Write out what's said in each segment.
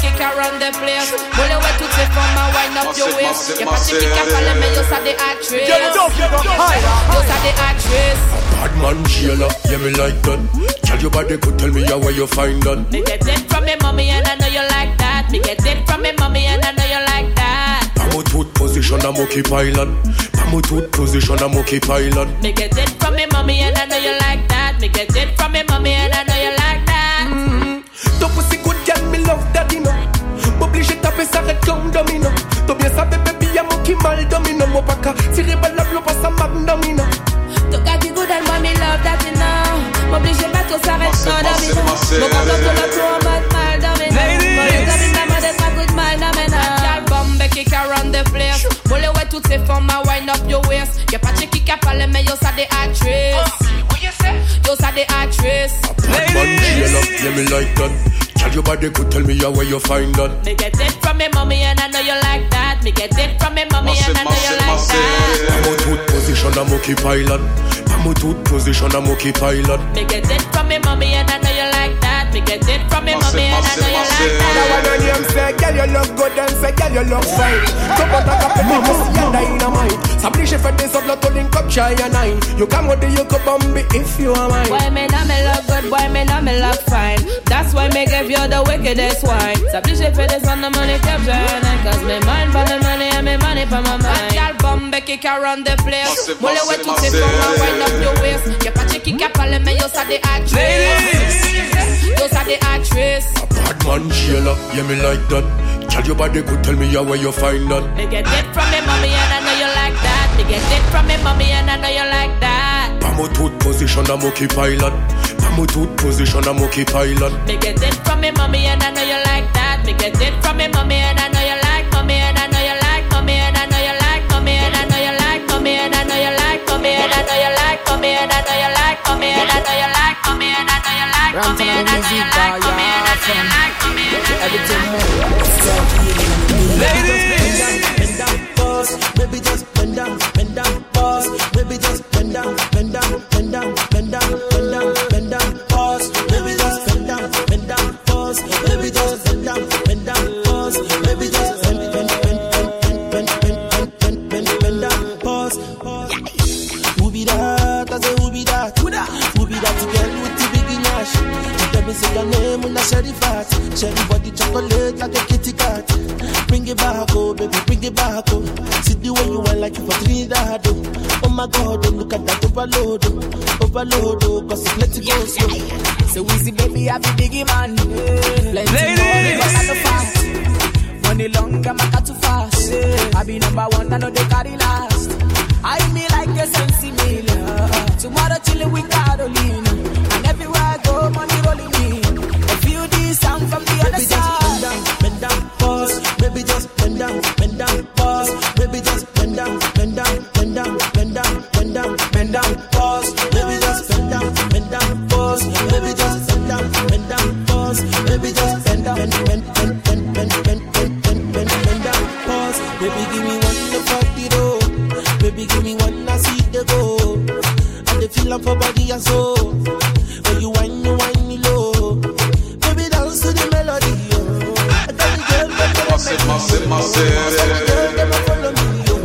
kick around the place. Pull away to take from my wind up your waist. Your party kick up follow me, you are the actress. You are the actress. Bad man Sheila, yeah me like that. Tell your body could tell me how where you find that. Me get it from me mommy and I know you like that. Me get it from me mommy and I know you like that. Pamo tooth position, I'm okay pilot. Pamo tooth position, I'm okay pilot. Me get it from me mommy and I know you like that. Me get it from me mommy and I know you like that. Mm-hmm. Ton pussy good girl, me love daddy no. M'oblige taper s'arrête comme domino. T'as bien sabe baby, y'a mon qui mal domino. Mon paka, tiré balle la blow, pas ça mag domino. T'as gardé good and mommy love daddy no. M'oblige pas tout s'arrête comme domino. Mon papa pour la tour, mal mal domino. Mon daddy n'a pas d'être good mal domino. Bombe kick around the place. Mole ouais toutes ces femmes, wind up your waist. Y'a pas de qui a parlé, mais yo ça des actrices. Those are the actress. Bad man, yeah me like that. Tell your body could tell me how where you find that. Me get it from me mommy and I know you like that. Me get it from me mommy and I know you like that. I'm on tooth position, I'm okay pilot. I'm on tooth position, I'm okay pilot. Me get it from me mommy and I know you like that. Me get it from me mommy and I know you like that. Now what your name say, girl you look good and say, girl you look fine. Come on, talk up in the pussy and dynamite. S'appliche fait des autres, to link up shy and nine. You come with the you could bomb if you are mine. Boy, me nah me look good, boy, me nah me look fine. That's why me give you the wickedest wine. S'appliche fait des autres, the money kept shining. Cause me mind for me money and me money for my mind. Girl, bomb kick around the place. Mole ouais tout c'est pour my wind up your waist. Y'a pas de qui a parlé, mais yo ça des Yo ça des actrices. A bad man, Sheila, yeah me like that. Tell your body could tell me where you find that. Me get it from me mommy and I know you like that. Me get it from me mommy and I know you like that. Pamo tooth position, I'm okay pilot. Pamo tooth position, I'm okay pilot. Me get it from me mommy and I know you like that. Me get it from me mommy and I know you like mommy and I know you like mommy and I know you like mommy and I know you like mommy and I know you like mommy and I know you like mommy and I know you like mommy and I know you like Run to the music, boy, you're nothing. Everything move. Share the fat, share the body chocolate like a kitty cat. Bring it back, oh baby, bring it back, oh. See the way you want like you for Trinidad, oh. Oh my God, oh look at that overload, oh. Overload, oh, cause it's it go slow. So easy, baby, I be biggie man. Plenty I no fast. Money long, I'm a too fast. I be number one, I know they carry last. I me like a sensi meal. Tomorrow chillin' with Carolina. Give me one to fuck the road. Baby give me one I see the go. And the feel for body and soul. When you whine, you whine me low. Baby dance to the melody. Oh. I tell the girl that. Girl, follow me, yo.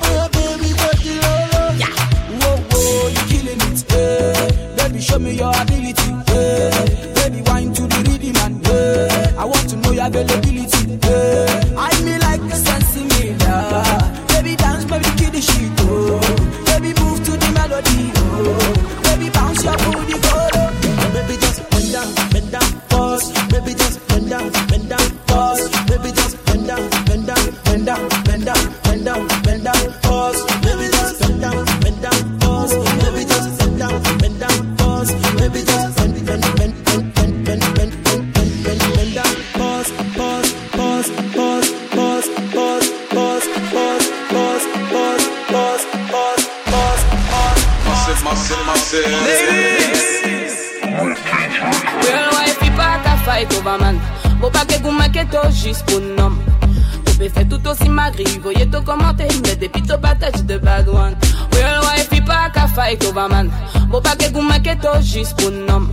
Oh, baby, what the lolo? Whoa, whoa, you killing it, eh. Baby, show me your ability, eh. Baby, wine to the rhythm and, eh. I want to know your availability, eh. Voyez tout commenter, mais des pito bataille de bagouane. Real wife, il pas qu'à fight over man. Bon, pas que gouma keto juste pour nom.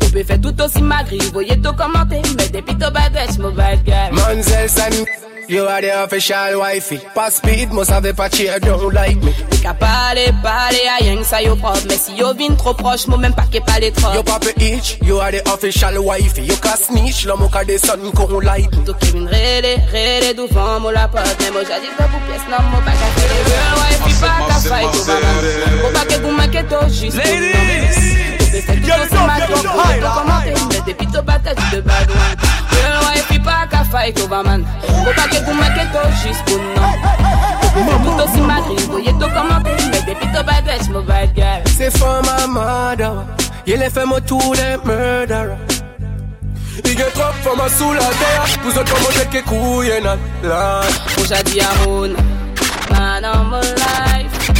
Tu peux faire tout aussi magri. Voyez tout commenter, mais des pito bataille, mobile guy. Monzel, salut. You are the official wifey. Pas speed, must have a patch don't like me. T'es qu'à parler, parler à rien que ça yo propre. Mais si yo vin trop proche, moi même pas qu'est pas les trop. Yo papa itch, you are the official wifey. You can snitch, l'homme au des sun qu'on like me. Toi qui vin rélé, rélé devant moi la pote. Mais moi j'ai dit pas pour pièce, non, moi pas qu'à faire les real wifey, pas qu'à fight au baman. Faut pas que vous manquez juste pour Tu fais tout aussi mal, toi pour te commenter. Mais pas t'as dit de bad one. Real wifey, pas qu'à fight au baman. Faut pas que vous manquez toi juste pour nous. Tout aussi mal, voyez tout commenter. Mais depuis toi bad bitch, moi bad guy. C'est for my mother. Il est fait moi tout les murderer. Il est trop for ma sous la terre. Vous autres comment j'ai que couille nan la. Aujourd'hui à mon man on my life.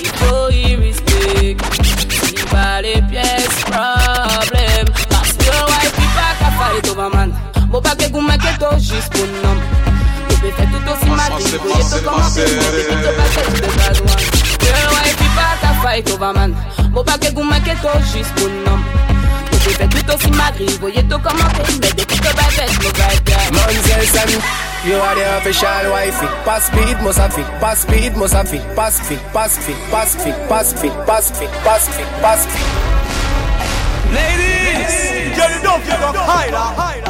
Il faut y respect. Il pas les pièces, problème. Parce que ouais, puis pas qu'à faire les over man. Bon pas que vous manquez toi juste pour nom. Tu peux faire tout aussi mal, c'est vous voyez pas, tout c'est comment pas, c'est. c'est- Mais depuis toi pas fait de bad one. Girl, ouais, puis pas qu'à fight over man. Bon pas que vous manquez toi juste pour nom. Tu peux faire tout aussi mal, vous voyez tout comment c'est. Mais depuis toi pas fait de bad guy. Manzel San, you are the official wifey. Pas speed, must have it. Pas speed, must have it. Pas fit, pas fit, pas fit, pas fit, pas fit, pas fit, pas fit. Ladies, get it up, get up, higher. XO,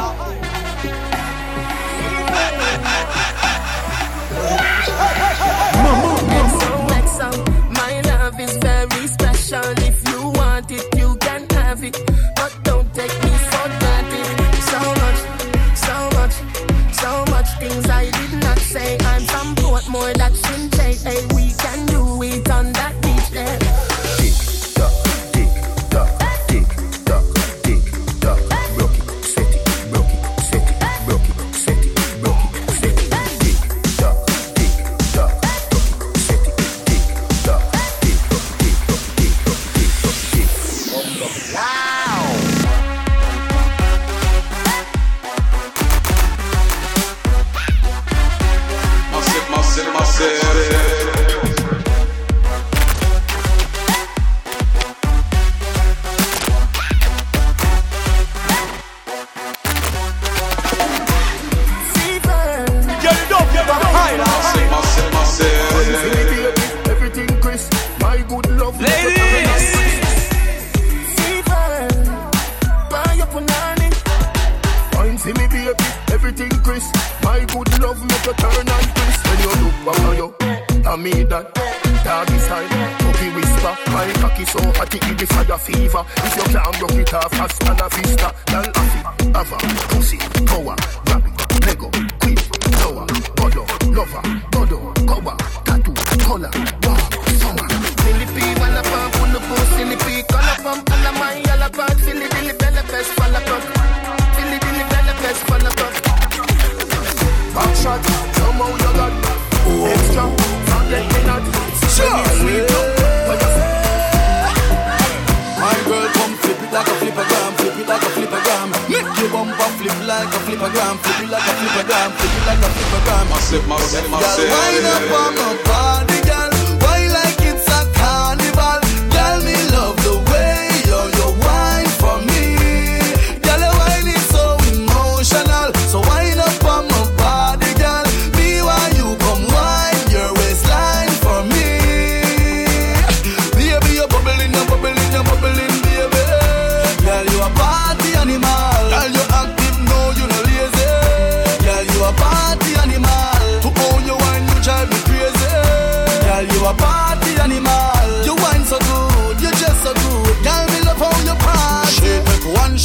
see me baby, everything crisp. My good love make you turn and twist when you look back on you. I mean that doggy style, cookie whisper. My cocky so hot it give fire fever. If you can't broke it off, hasta la vista. Y'all have it, have a pussy, power, grab it, lego, queen, flower, godo, lover, godo, cover, tattoo, color, wow, summer. Silly like a flippergram, flip it like a flippergram, flip it like a flippergram. Massive, massive, Girl, wind up on my body,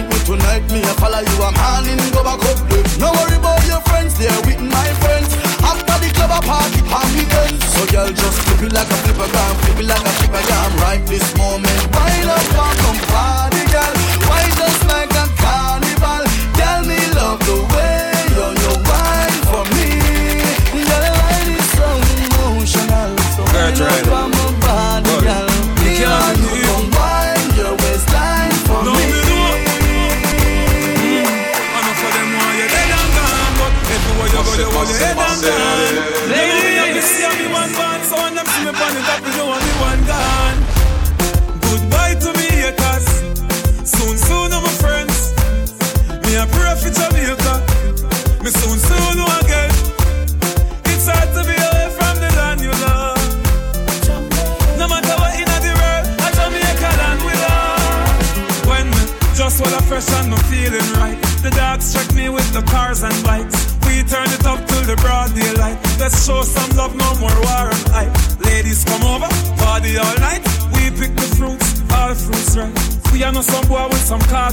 me tonight, me I follow you. I'm handing go back up. No worry about your friends, they're with my friends. After the club, a party, party ends. So girl, just flip it like a flipper gram, flip it like a flipper gram. Right this moment,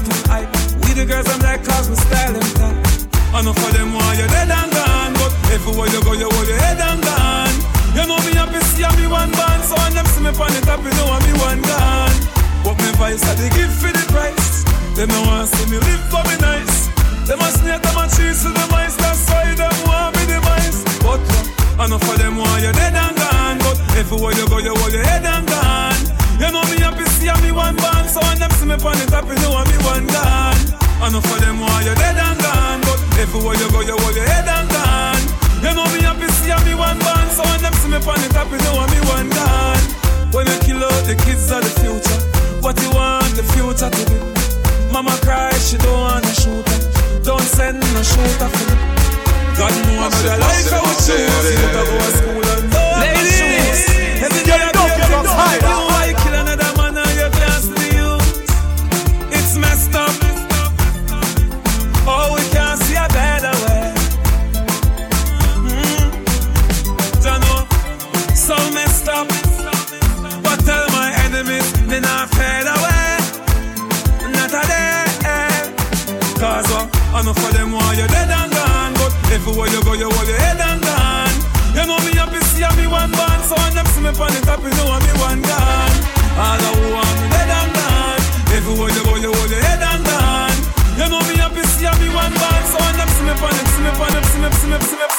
cartoon hype. We the girls I'm like cause we style them tight. Enough of them want you dead and gone, but everywhere you go, you hold your head and gone. You know me happy see me one band, so when them see me on the top, you know I me one gone. But me vice I they give for the price. Them no want see me live for me nice. Them a snake, them a cheese to the mice, that's why them want me the mice. But uh, enough of them want you dead and gone, but everywhere you go, you hold your head and gone. Know me one band, so when them see me on the top, you know me one gone. Enough of them want you dead and gone, but everywhere you go, you hold your head and gone. You know me happy see me one band, so when them see me on the top, you know me one gone. When you kill out the kids of the future, what you want the future to be? Mama cry, she don't want a shooter. Don't send no shooter for me. God know another life I would choose. cause I know for them why you're dead and gone But everywhere you go you hold your head and gone You know me happy see me one band So when them see me on the top you know me one gun All I want me dead and gone Everywhere you go you hold your head and gone You know me happy see me one band So when them see me on them see me on them see me see me see me